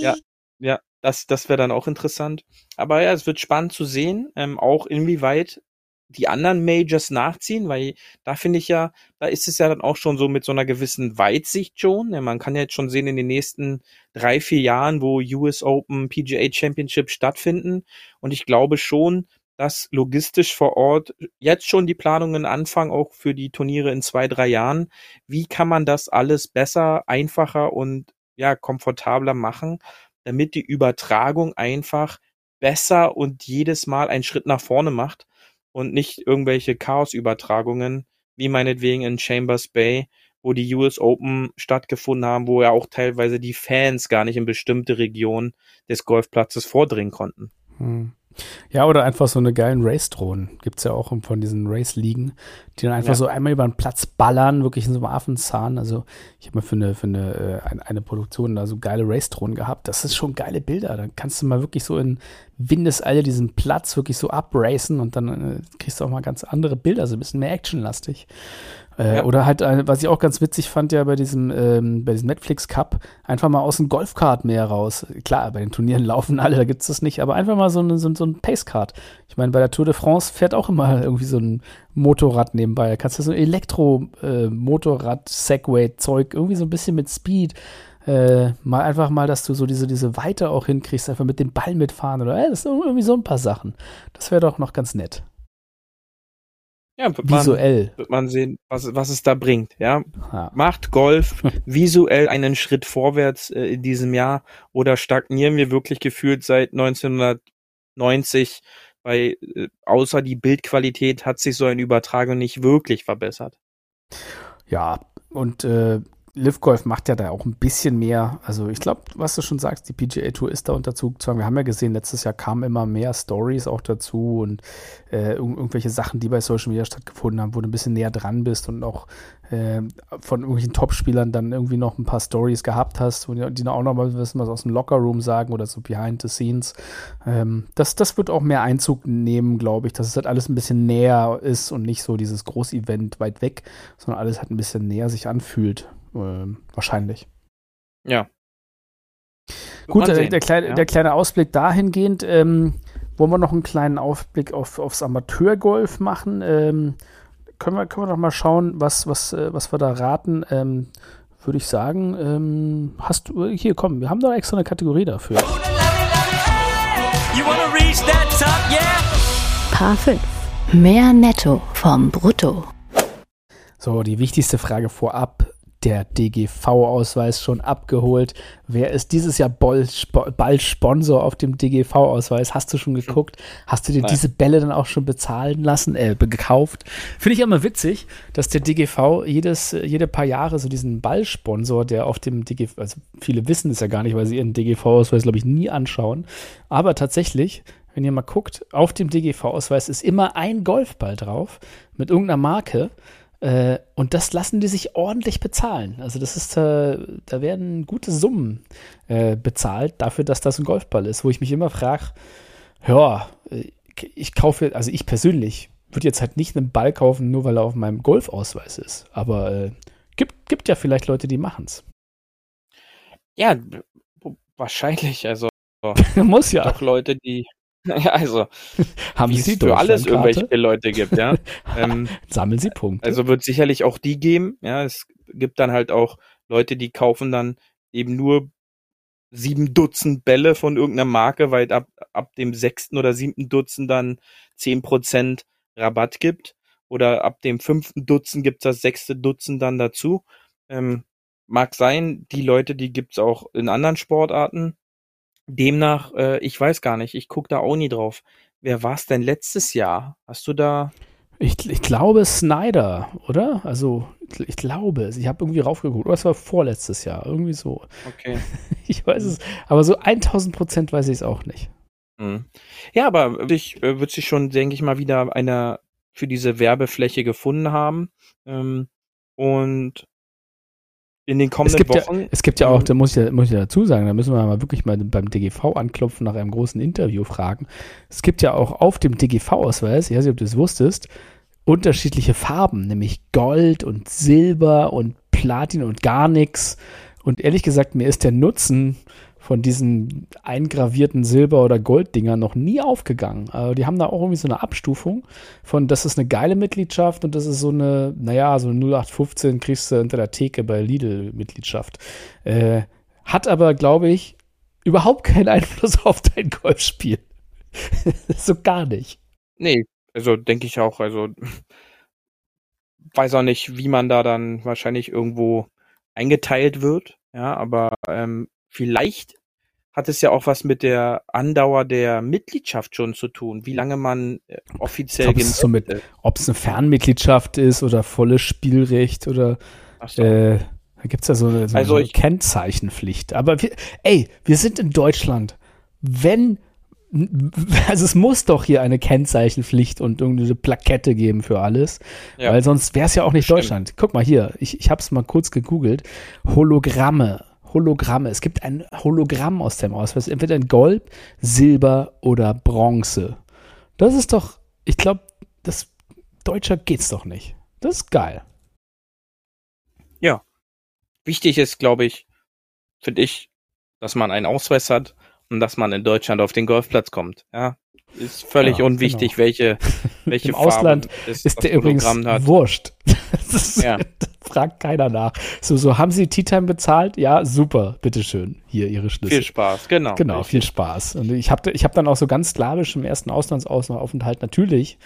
Speaker 3: Ja, ja, das, das wäre dann auch interessant. Aber ja, es wird spannend zu sehen, ähm, auch inwieweit die anderen Majors nachziehen, weil da finde ich ja, da ist es ja dann auch schon so mit so einer gewissen Weitsicht schon. Ja, man kann ja jetzt schon sehen in den nächsten drei, vier Jahren, wo US Open, PGA Championship stattfinden. Und ich glaube schon, dass logistisch vor Ort jetzt schon die Planungen anfangen, auch für die Turniere in zwei, drei Jahren. Wie kann man das alles besser, einfacher und ja, komfortabler machen, damit die Übertragung einfach besser und jedes Mal einen Schritt nach vorne macht und nicht irgendwelche Chaos-Übertragungen, wie meinetwegen in Chambers Bay, wo die US Open stattgefunden haben, wo ja auch teilweise die Fans gar nicht in bestimmte Regionen des Golfplatzes vordringen konnten. Hm.
Speaker 2: Ja, oder einfach so eine geilen Race-Drohnen. Gibt es ja auch von diesen Race-Ligen, die dann einfach ja. so einmal über den Platz ballern, wirklich in so einem Affenzahn. Also ich habe mal für eine, für eine, äh, eine Produktion da so geile Race-Drohnen gehabt. Das ist schon geile Bilder. Dann kannst du mal wirklich so in Windeseile diesen Platz wirklich so abracen und dann äh, kriegst du auch mal ganz andere Bilder, so ein bisschen mehr actionlastig. Äh, ja. Oder halt, äh, was ich auch ganz witzig fand, ja bei diesem, ähm, bei diesem Netflix Cup, einfach mal aus dem Golfkart mehr raus. Klar, bei den Turnieren laufen alle, da gibt es das nicht, aber einfach mal so, eine, so, so ein Pacekart. Ich meine, bei der Tour de France fährt auch immer irgendwie so ein Motorrad nebenbei. Da kannst du so ein Elektro-Motorrad, äh, irgendwie so ein bisschen mit Speed. Äh, mal einfach mal, dass du so diese, diese Weite auch hinkriegst, einfach mit dem Ball mitfahren oder äh, das sind irgendwie so ein paar Sachen. Das wäre doch noch ganz nett.
Speaker 3: Ja, wird visuell. Man, wird man sehen, was, was es da bringt. Ja? ja. Macht Golf visuell einen Schritt vorwärts äh, in diesem Jahr oder stagnieren wir wirklich gefühlt seit 1990? Weil äh, außer die Bildqualität hat sich so eine Übertragung nicht wirklich verbessert.
Speaker 2: Ja, und äh, Liv Golf macht ja da auch ein bisschen mehr. Also ich glaube, was du schon sagst, die PGA Tour ist da unter Zugzwang. Wir haben ja gesehen, letztes Jahr kamen immer mehr Stories auch dazu und äh, irgendwelche Sachen, die bei Social Media stattgefunden haben, wo du ein bisschen näher dran bist und auch äh, von irgendwelchen Topspielern dann irgendwie noch ein paar Stories gehabt hast, wo die, die auch noch mal wissen, was aus dem Lockerroom sagen oder so behind the scenes. Ähm, das, das wird auch mehr Einzug nehmen, glaube ich, dass es halt alles ein bisschen näher ist und nicht so dieses Großevent weit weg, sondern alles halt ein bisschen näher sich anfühlt. Äh, wahrscheinlich.
Speaker 3: Ja.
Speaker 2: Gut, der, der, kleine, ja. der kleine Ausblick dahingehend. Ähm, wollen wir noch einen kleinen Ausblick auf, aufs Amateurgolf machen? Ähm, können, wir, können wir doch mal schauen, was, was, äh, was wir da raten. Ähm, Würde ich sagen, ähm, hast du, hier komm, wir haben doch extra eine Kategorie dafür.
Speaker 1: Paar 5. Mehr Netto vom Brutto.
Speaker 2: So, die wichtigste Frage vorab der DGV-Ausweis schon abgeholt. Wer ist dieses Jahr bald Sponsor auf dem DGV-Ausweis? Hast du schon geguckt? Hast du dir Nein. diese Bälle dann auch schon bezahlen lassen, äh, gekauft? Finde ich immer witzig, dass der DGV jedes, jede paar Jahre so diesen Ballsponsor, der auf dem DGV, also viele wissen es ja gar nicht, weil sie ihren DGV-Ausweis, glaube ich, nie anschauen. Aber tatsächlich, wenn ihr mal guckt, auf dem DGV-Ausweis ist immer ein Golfball drauf mit irgendeiner Marke. Äh, und das lassen die sich ordentlich bezahlen. Also das ist, äh, da werden gute Summen äh, bezahlt dafür, dass das ein Golfball ist, wo ich mich immer frage, ja, äh, ich kaufe, also ich persönlich würde jetzt halt nicht einen Ball kaufen, nur weil er auf meinem Golfausweis ist. Aber äh, gibt, gibt ja vielleicht Leute, die machen es.
Speaker 3: Ja, wahrscheinlich. Also
Speaker 2: muss ja.
Speaker 3: Auch Leute, die Ja, also,
Speaker 2: haben Sie
Speaker 3: für alles irgendwelche Leute gibt, ja.
Speaker 2: ähm, Sammeln Sie Punkte.
Speaker 3: Also wird sicherlich auch die geben, ja. Es gibt dann halt auch Leute, die kaufen dann eben nur sieben Dutzend Bälle von irgendeiner Marke, weil ab, ab dem sechsten oder siebten Dutzend dann zehn Prozent Rabatt gibt. Oder ab dem fünften Dutzend gibt's das sechste Dutzend dann dazu. Ähm, mag sein, die Leute, die gibt's auch in anderen Sportarten. Demnach, äh, ich weiß gar nicht, ich gucke da auch nie drauf. Wer war es denn letztes Jahr? Hast du da.
Speaker 2: Ich, ich glaube Snyder, oder? Also, ich glaube es. Ich habe irgendwie raufgeguckt. Oder es war vorletztes Jahr, irgendwie so.
Speaker 3: Okay.
Speaker 2: ich weiß es. Aber so 1000 Prozent weiß ich es auch nicht.
Speaker 3: Mhm. Ja, aber ich äh, wird sich schon, denke ich mal, wieder einer für diese Werbefläche gefunden haben. Ähm, und in den kommenden
Speaker 2: es gibt
Speaker 3: Wochen.
Speaker 2: Ja, es gibt ja auch, da muss ich ja, muss ich ja dazu sagen, da müssen wir mal wirklich mal beim DGV anklopfen, nach einem großen Interview fragen. Es gibt ja auch auf dem DGV-Ausweis, ich weiß nicht, ob du es wusstest, unterschiedliche Farben, nämlich Gold und Silber und Platin und gar nichts. Und ehrlich gesagt, mir ist der Nutzen von diesen eingravierten Silber- oder Golddinger noch nie aufgegangen. Also die haben da auch irgendwie so eine Abstufung von, das ist eine geile Mitgliedschaft und das ist so eine, naja, so eine 0815 kriegst du hinter der Theke bei Lidl-Mitgliedschaft. Äh, hat aber, glaube ich, überhaupt keinen Einfluss auf dein Golfspiel. so gar nicht.
Speaker 3: Nee, also denke ich auch, also weiß auch nicht, wie man da dann wahrscheinlich irgendwo eingeteilt wird, ja, aber ähm, vielleicht hat es ja auch was mit der Andauer der Mitgliedschaft schon zu tun, wie lange man äh, offiziell
Speaker 2: genutzt so mit, Ob es eine Fernmitgliedschaft ist oder volles Spielrecht oder so. äh, da gibt es ja so eine, so
Speaker 3: also
Speaker 2: eine Kennzeichenpflicht. Aber wir, ey, wir sind in Deutschland. Wenn also es muss doch hier eine Kennzeichenpflicht und irgendeine Plakette geben für alles, ja. weil sonst wäre es ja auch nicht Stimmt. Deutschland. Guck mal hier, ich, ich habe es mal kurz gegoogelt. Hologramme. Hologramme. Es gibt ein Hologramm aus dem Ausweis, entweder in Gold, Silber oder Bronze. Das ist doch, ich glaube, das Deutscher geht's doch nicht. Das ist geil.
Speaker 3: Ja. Wichtig ist, glaube ich, finde ich, dass man einen Ausweis hat und dass man in Deutschland auf den Golfplatz kommt. Ja, ist völlig ja, unwichtig, genau. welche, welche
Speaker 2: Im Ausland ist, ist der übrigens hat. wurscht. Ist, ja. fragt keiner nach. So, so haben Sie Tea Time bezahlt? Ja, super, bitteschön. Hier Ihre Schlüssel.
Speaker 3: Viel Spaß, genau.
Speaker 2: Genau, richtig. viel Spaß. Und ich habe ich hab dann auch so ganz slawisch im ersten Auslandsaufenthalt natürlich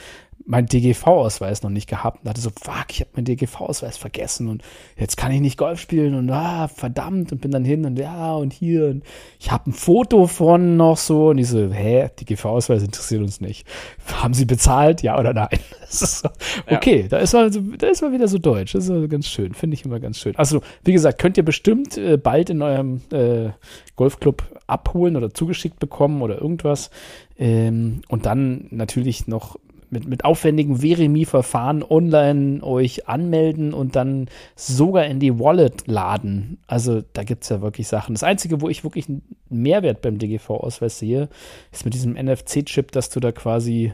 Speaker 2: meinen DGV-Ausweis noch nicht gehabt und dachte so, fuck, ich habe meinen DGV-Ausweis vergessen und jetzt kann ich nicht Golf spielen und ah, verdammt und bin dann hin und ja und hier und ich habe ein Foto von noch so und ich so, hä, DGV-Ausweis interessiert uns nicht. Haben Sie bezahlt, ja oder nein? So, okay, ja. da ist man, da ist man wieder so deutsch, das ist ganz schön, finde ich immer ganz schön. Also, wie gesagt, könnt ihr bestimmt äh, bald in eurem äh, Golfclub abholen oder zugeschickt bekommen oder irgendwas ähm, und dann natürlich noch mit, mit aufwendigen Veremi-Verfahren online euch anmelden und dann sogar in die Wallet laden. Also da gibt es ja wirklich Sachen. Das Einzige, wo ich wirklich einen Mehrwert beim DGV-Ausweis sehe, ist mit diesem NFC-Chip, dass du da quasi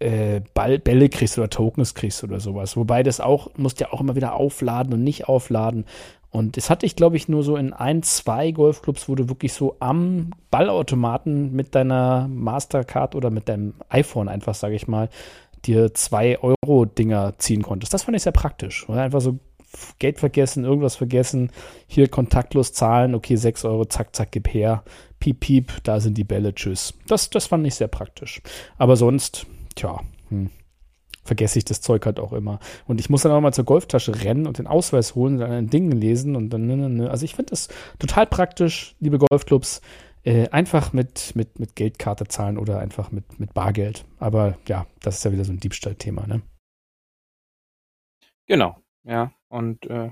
Speaker 2: äh, Ball, Bälle kriegst oder Tokens kriegst oder sowas. Wobei das auch, musst ja auch immer wieder aufladen und nicht aufladen. Und das hatte ich, glaube ich, nur so in ein, zwei Golfclubs, wo du wirklich so am Ballautomaten mit deiner Mastercard oder mit deinem iPhone einfach, sage ich mal, dir zwei Euro-Dinger ziehen konntest. Das fand ich sehr praktisch. Weil einfach so Geld vergessen, irgendwas vergessen, hier kontaktlos zahlen, okay, sechs Euro, zack, zack, gib her, piep, piep, da sind die Bälle, tschüss. Das, das fand ich sehr praktisch. Aber sonst, tja, hm vergesse ich das Zeug halt auch immer. Und ich muss dann auch mal zur Golftasche rennen und den Ausweis holen, dann ein Ding lesen und dann, ne, ne, ne. Also ich finde das total praktisch, liebe Golfclubs, äh, einfach mit, mit, mit Geldkarte zahlen oder einfach mit, mit Bargeld. Aber ja, das ist ja wieder so ein Diebstahlthema, ne?
Speaker 3: Genau, ja. Und äh,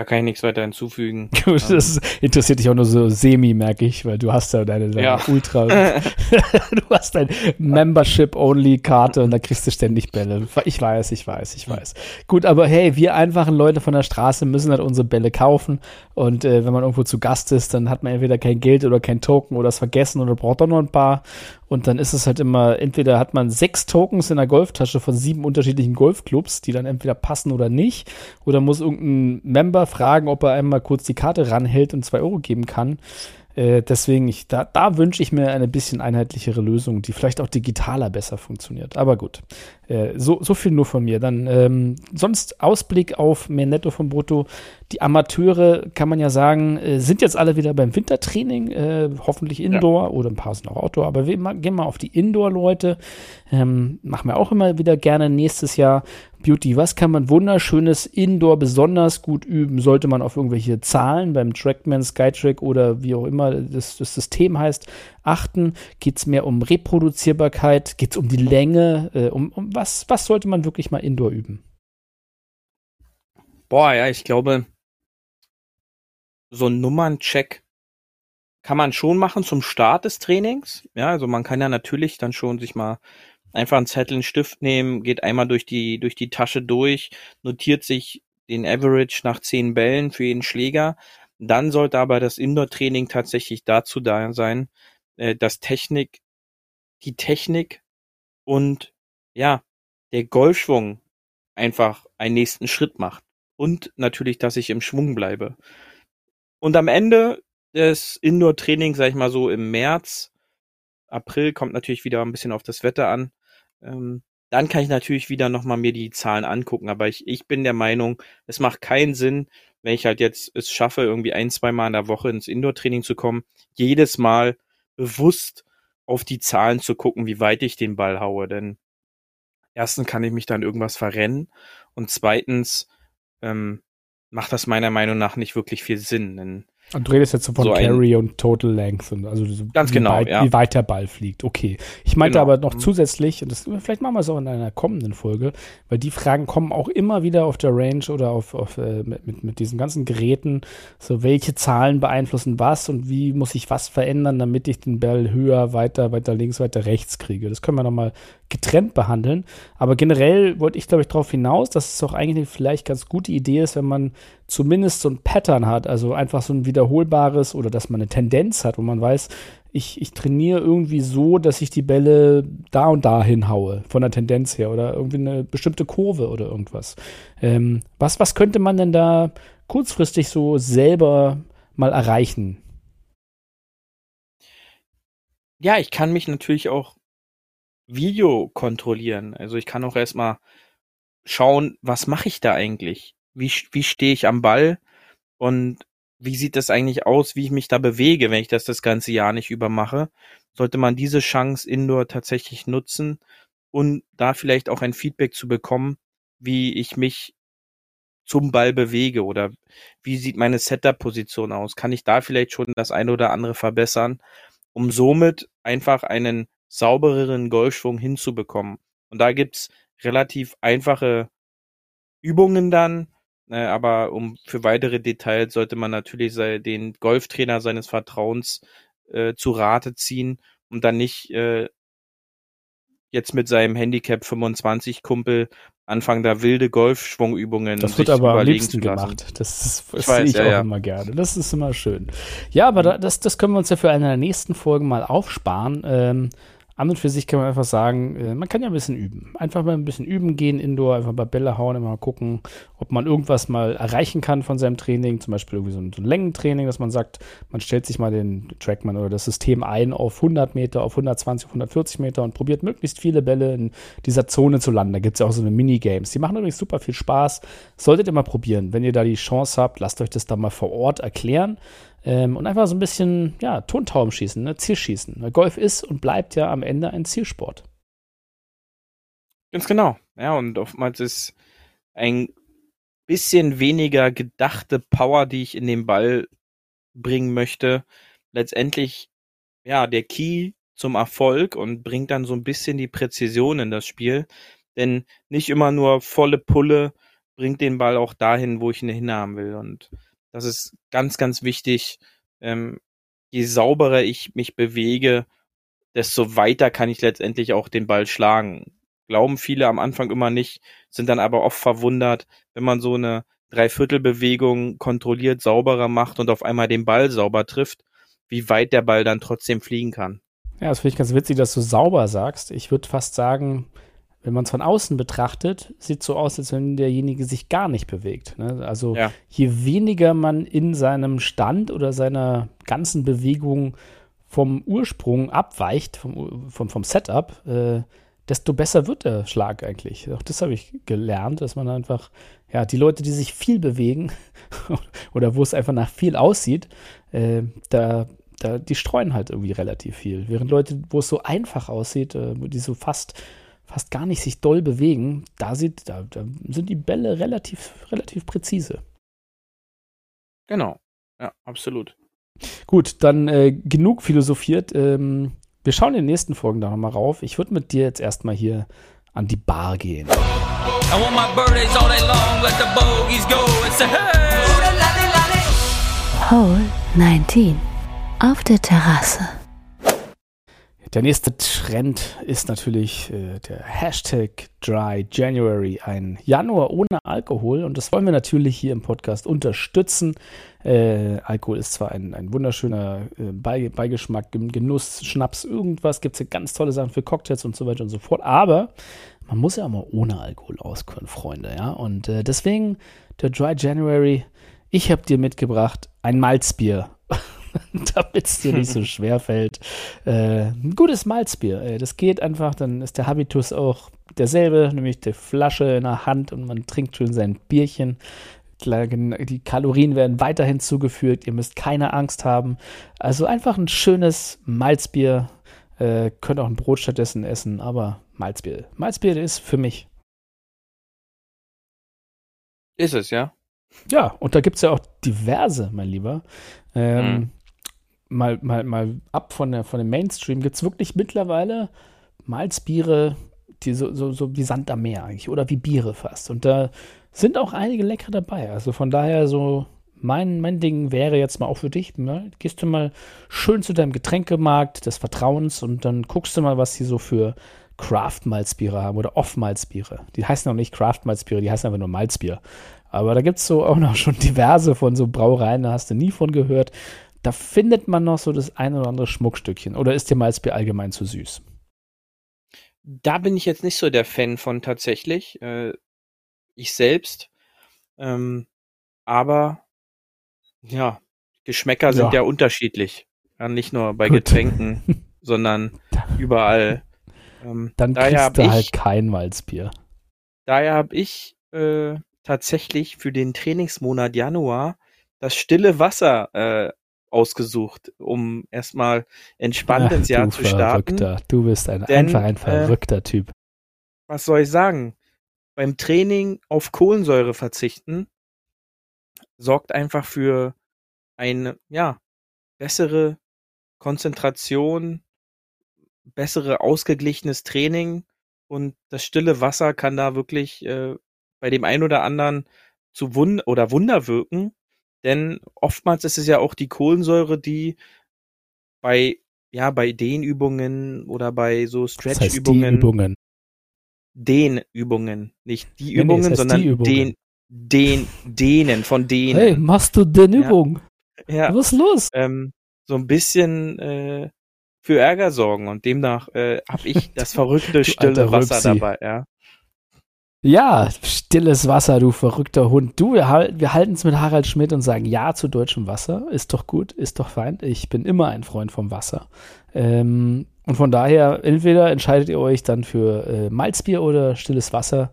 Speaker 3: da kann ich nichts weiter hinzufügen.
Speaker 2: das interessiert dich auch nur so semi, merke ich, weil du hast ja deine, deine ja. Ultra. du hast deine Membership-Only-Karte und da kriegst du ständig Bälle. Ich weiß, ich weiß, ich weiß. Gut, aber hey, wir einfachen Leute von der Straße müssen halt unsere Bälle kaufen. Und äh, wenn man irgendwo zu Gast ist, dann hat man entweder kein Geld oder kein Token oder es vergessen oder braucht doch noch ein paar. Und dann ist es halt immer, entweder hat man sechs Tokens in der Golftasche von sieben unterschiedlichen Golfclubs, die dann entweder passen oder nicht, oder muss irgendein Member fragen, ob er einmal kurz die Karte ranhält und zwei Euro geben kann. Äh, deswegen, ich, da, da wünsche ich mir eine bisschen einheitlichere Lösung, die vielleicht auch digitaler besser funktioniert. Aber gut, äh, so, so viel nur von mir. Dann ähm, sonst Ausblick auf mehr Netto vom Brutto. Die Amateure, kann man ja sagen, äh, sind jetzt alle wieder beim Wintertraining, äh, hoffentlich Indoor ja. oder ein paar sind auch Outdoor, aber wir gehen mal auf die Indoor-Leute. Ähm, machen wir auch immer wieder gerne nächstes Jahr. Beauty, was kann man wunderschönes Indoor besonders gut üben? Sollte man auf irgendwelche Zahlen beim Trackman, Skytrack oder wie auch immer das, das System heißt, achten? Geht es mehr um Reproduzierbarkeit? Geht es um die Länge? Äh, um, um was, was sollte man wirklich mal Indoor üben?
Speaker 3: Boah, ja, ich glaube, so ein Nummerncheck kann man schon machen zum Start des Trainings. Ja, also man kann ja natürlich dann schon sich mal einfach einen Zettel, einen Stift nehmen, geht einmal durch die, durch die Tasche durch, notiert sich den Average nach zehn Bällen für jeden Schläger. Dann sollte aber das Indoor-Training tatsächlich dazu da sein, äh, dass Technik, die Technik und ja, der Golfschwung einfach einen nächsten Schritt macht. Und natürlich, dass ich im Schwung bleibe. Und am Ende des Indoor-Trainings, sag ich mal so im März, April, kommt natürlich wieder ein bisschen auf das Wetter an, ähm, dann kann ich natürlich wieder nochmal mir die Zahlen angucken. Aber ich, ich bin der Meinung, es macht keinen Sinn, wenn ich halt jetzt es schaffe, irgendwie ein, zwei Mal in der Woche ins Indoor-Training zu kommen, jedes Mal bewusst auf die Zahlen zu gucken, wie weit ich den Ball haue. Denn erstens kann ich mich dann irgendwas verrennen und zweitens ähm, macht das meiner Meinung nach nicht wirklich viel Sinn. Denn
Speaker 2: und du redest jetzt so von so Carry und Total Length, und also so
Speaker 3: ganz
Speaker 2: wie
Speaker 3: genau,
Speaker 2: weit,
Speaker 3: ja.
Speaker 2: wie weit der Ball fliegt. Okay. Ich meinte
Speaker 3: Genau.
Speaker 2: aber noch
Speaker 3: Mhm.
Speaker 2: zusätzlich, und das vielleicht machen wir es auch in einer kommenden Folge, weil die Fragen kommen auch immer wieder auf der Range oder auf, auf äh, mit, mit, mit diesen ganzen Geräten. So, welche Zahlen beeinflussen was und wie muss ich was verändern, damit ich den Ball höher, weiter, weiter links, weiter rechts kriege. Das können wir nochmal getrennt behandeln. Aber generell wollte ich, glaube ich, darauf hinaus, dass es doch eigentlich vielleicht ganz gute Idee ist, wenn man zumindest so ein Pattern hat, also einfach so ein wiederholbares oder dass man eine Tendenz hat, wo man weiß, ich, ich trainiere irgendwie so, dass ich die Bälle da und da hinhaue, von der Tendenz her oder irgendwie eine bestimmte Kurve oder irgendwas. Ähm, was, was könnte man denn da kurzfristig so selber mal erreichen?
Speaker 3: Ja, ich kann mich natürlich auch Video kontrollieren. Also ich kann auch erstmal schauen, was mache ich da eigentlich? Wie, wie stehe ich am Ball? Und wie sieht das eigentlich aus, wie ich mich da bewege, wenn ich das das ganze Jahr nicht über mache? Sollte man diese Chance indoor tatsächlich nutzen und da vielleicht auch ein Feedback zu bekommen, wie ich mich zum Ball bewege oder wie sieht meine Setup-Position aus? Kann ich da vielleicht schon das eine oder andere verbessern, um somit einfach einen saubereren Golfschwung hinzubekommen? Und da gibt's relativ einfache Übungen dann, äh, aber um für weitere Details sollte man natürlich den Golftrainer seines Vertrauens äh, zu Rate ziehen und dann nicht äh, jetzt mit seinem Handicap 25 Kumpel anfangen, da wilde Golfschwungübungen
Speaker 2: Das wird aber am liebsten
Speaker 3: zu
Speaker 2: gemacht. Das, ist-
Speaker 3: Ich
Speaker 2: das
Speaker 3: weiß,
Speaker 2: sehe ich
Speaker 3: ja,
Speaker 2: auch
Speaker 3: ja.
Speaker 2: immer gerne. Das ist immer schön. Ja, aber da, das, das können wir uns ja für eine der nächsten Folgen mal aufsparen. Ähm, an und für sich kann man einfach sagen, äh, man kann ja ein bisschen üben. Einfach mal ein bisschen üben gehen, Indoor, einfach mal Bälle hauen, immer mal gucken, ob man irgendwas mal erreichen kann von seinem Training. Zum Beispiel irgendwie so ein, so ein Längentraining, dass man sagt, man stellt sich mal den Trackman oder das System ein auf 100 Meter, auf 120, auf 140 Meter und probiert möglichst viele Bälle in dieser Zone zu landen. Da gibt es ja auch so eine Minigames. Die machen übrigens super viel Spaß. Solltet ihr mal probieren. Wenn ihr da die Chance habt, lasst euch das da mal vor Ort erklären. Ähm, und einfach so ein bisschen, ja, Tontauben schießen, ne? Zielschießen. Weil Golf ist und bleibt ja am Ende ein Zielsport.
Speaker 3: Ganz genau. Ja, und oftmals ist ein bisschen weniger gedachte Power, die ich in den Ball bringen möchte, letztendlich ja der Key zum Erfolg und bringt dann so ein bisschen die Präzision in das Spiel. Denn nicht immer nur volle Pulle bringt den Ball auch dahin, wo ich ihn hinhaben will. Und das ist ganz, ganz wichtig. Ähm, je sauberer ich mich bewege, desto weiter kann ich letztendlich auch den Ball schlagen. Glauben viele am Anfang immer nicht, sind dann aber oft verwundert, wenn man so eine Dreiviertelbewegung kontrolliert sauberer macht und auf einmal den Ball sauber trifft, wie weit der Ball dann trotzdem fliegen kann.
Speaker 2: Ja, das finde ich ganz witzig, dass du sauber sagst. Ich würde fast sagen, wenn man es von außen betrachtet, sieht so aus, als wenn derjenige sich gar nicht bewegt. Ne? Also
Speaker 3: Ja.
Speaker 2: je weniger man in seinem Stand oder seiner ganzen Bewegung vom Ursprung abweicht, vom, vom, vom Setup, äh, desto besser wird der Schlag eigentlich. Auch das habe ich gelernt, dass man einfach, ja, die Leute, die sich viel bewegen oder wo es einfach nach viel aussieht, äh, da, da, die streuen halt irgendwie relativ viel. Während Leute, wo es so einfach aussieht, äh, die so fast, fast gar nicht sich doll bewegen, da, sieht, da, da sind die Bälle relativ, relativ präzise.
Speaker 3: Genau. Ja, absolut.
Speaker 2: Gut, dann äh, genug philosophiert. Ähm, wir schauen in den nächsten Folgen da nochmal rauf. Ich würde mit dir jetzt erstmal hier an die Bar gehen.
Speaker 4: I want my birthdays all day long, let the bogeys go and say, hey!
Speaker 1: Hole 19 auf der Terrasse.
Speaker 2: Der nächste Trend ist natürlich äh, der Hashtag Dry January, ein Januar ohne Alkohol. Und das wollen wir natürlich hier im Podcast unterstützen. Äh, Alkohol ist zwar ein, ein wunderschöner äh, Beigeschmack, Genuss, Schnaps, irgendwas. Gibt es ja ganz tolle Sachen für Cocktails und so weiter und so fort. Aber man muss ja auch mal ohne Alkohol auskönnen, Freunde. Ja? Und äh, deswegen der Dry January. Ich habe dir mitgebracht ein Malzbier. damit es dir nicht so schwer fällt. Äh, ein gutes Malzbier, ey, das geht einfach, dann ist der Habitus auch derselbe, nämlich die Flasche in der Hand und man trinkt schön sein Bierchen. Die Kalorien werden weiterhin zugefügt, ihr müsst keine Angst haben. Also einfach ein schönes Malzbier. Äh, könnt auch ein Brot stattdessen essen, aber Malzbier. Malzbier ist für mich.
Speaker 3: Ist es, ja?
Speaker 2: Ja, und da gibt es ja auch diverse, mein Lieber. Ähm, mhm mal, mal, mal ab von, der, von dem Mainstream, gibt es wirklich mittlerweile Malzbiere, die so, so, so wie Sand am Meer eigentlich oder wie Biere fast. Und da sind auch einige leckere dabei. Also von daher so mein, mein Ding wäre jetzt mal auch für dich, ne? gehst du mal schön zu deinem Getränkemarkt des Vertrauens und dann guckst du mal, was sie so für Craft-Malzbiere haben oder Off-Malzbiere. Die heißen auch nicht Craft-Malzbiere, die heißen einfach nur Malzbier. Aber da gibt es so auch noch schon diverse von so Brauereien, da hast du nie von gehört da findet man noch so das ein oder andere Schmuckstückchen. Oder ist dir Malzbier allgemein zu süß?
Speaker 3: Da bin ich jetzt nicht so der Fan von tatsächlich. Äh, ich selbst. Ähm, aber ja, Geschmäcker sind ja, ja unterschiedlich. Ja, nicht nur bei Gut. Getränken, sondern überall.
Speaker 2: Ähm, Dann kriegst du halt kein Malzbier.
Speaker 3: Daher habe ich äh, tatsächlich für den Trainingsmonat Januar das stille Wasser äh, ausgesucht, um erstmal entspannt Ach, ins Jahr zu starten.
Speaker 2: Verrückter. Du bist ein, Denn, einfach ein äh, verrückter äh, Typ.
Speaker 3: Was soll ich sagen? Beim Training auf Kohlensäure verzichten sorgt einfach für eine, ja, bessere Konzentration, bessere ausgeglichenes Training und das stille Wasser kann da wirklich äh, bei dem einen oder anderen zu Wund oder Wunder wirken, denn oftmals ist es ja auch die Kohlensäure, die bei, ja, bei Dehnübungen oder bei so Stretch-Übungen. Das heißt Übungen. Dehnübungen. Nicht die Übungen, nee, nee, das heißt sondern Übungen. den, den, dehnen, von denen. Hey,
Speaker 2: machst du denn Übung? Ja. ja. Was ist los?
Speaker 3: Ähm, so ein bisschen äh, für Ärger sorgen und demnach äh, habe ich das verrückte stille Wasser dabei, ja.
Speaker 2: Ja, stilles Wasser, du verrückter Hund. Du, wir, wir halten es mit Harald Schmidt und sagen Ja zu deutschem Wasser. Ist doch gut, ist doch fein. Ich bin immer ein Freund vom Wasser. Ähm, und von daher, entweder entscheidet ihr euch dann für äh, Malzbier oder stilles Wasser.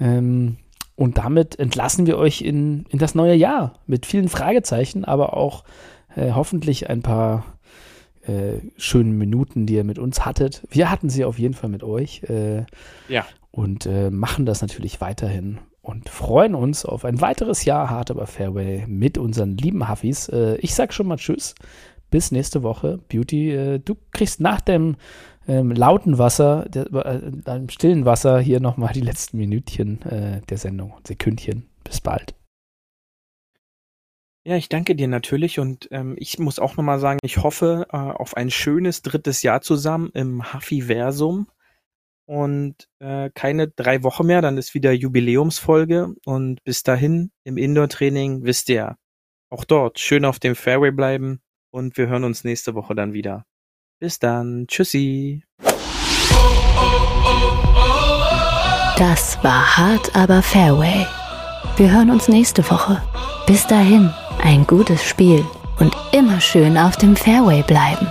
Speaker 2: Ähm, und damit entlassen wir euch in, in das neue Jahr mit vielen Fragezeichen, aber auch äh, hoffentlich ein paar äh, schönen Minuten, die ihr mit uns hattet. Wir hatten sie auf jeden Fall mit euch. Äh,
Speaker 3: ja
Speaker 2: und äh, machen das natürlich weiterhin und freuen uns auf ein weiteres Jahr Hard Aber Fairway mit unseren lieben Huffis. Äh, ich sag schon mal Tschüss. Bis nächste Woche. Beauty, äh, du kriegst nach dem ähm, lauten Wasser, der, äh, stillen Wasser hier nochmal die letzten Minütchen äh, der Sendung, Sekündchen. Bis bald.
Speaker 3: Ja, ich danke dir natürlich und ähm, ich muss auch nochmal sagen, ich hoffe äh, auf ein schönes drittes Jahr zusammen im Haffi-Versum und äh, keine drei Wochen mehr, dann ist wieder Jubiläumsfolge und bis dahin im Indoor-Training wisst ihr, auch dort schön auf dem Fairway bleiben und wir hören uns nächste Woche dann wieder. Bis dann, tschüssi.
Speaker 1: Das war hart, aber Fairway. Wir hören uns nächste Woche. Bis dahin, ein gutes Spiel und immer schön auf dem Fairway bleiben.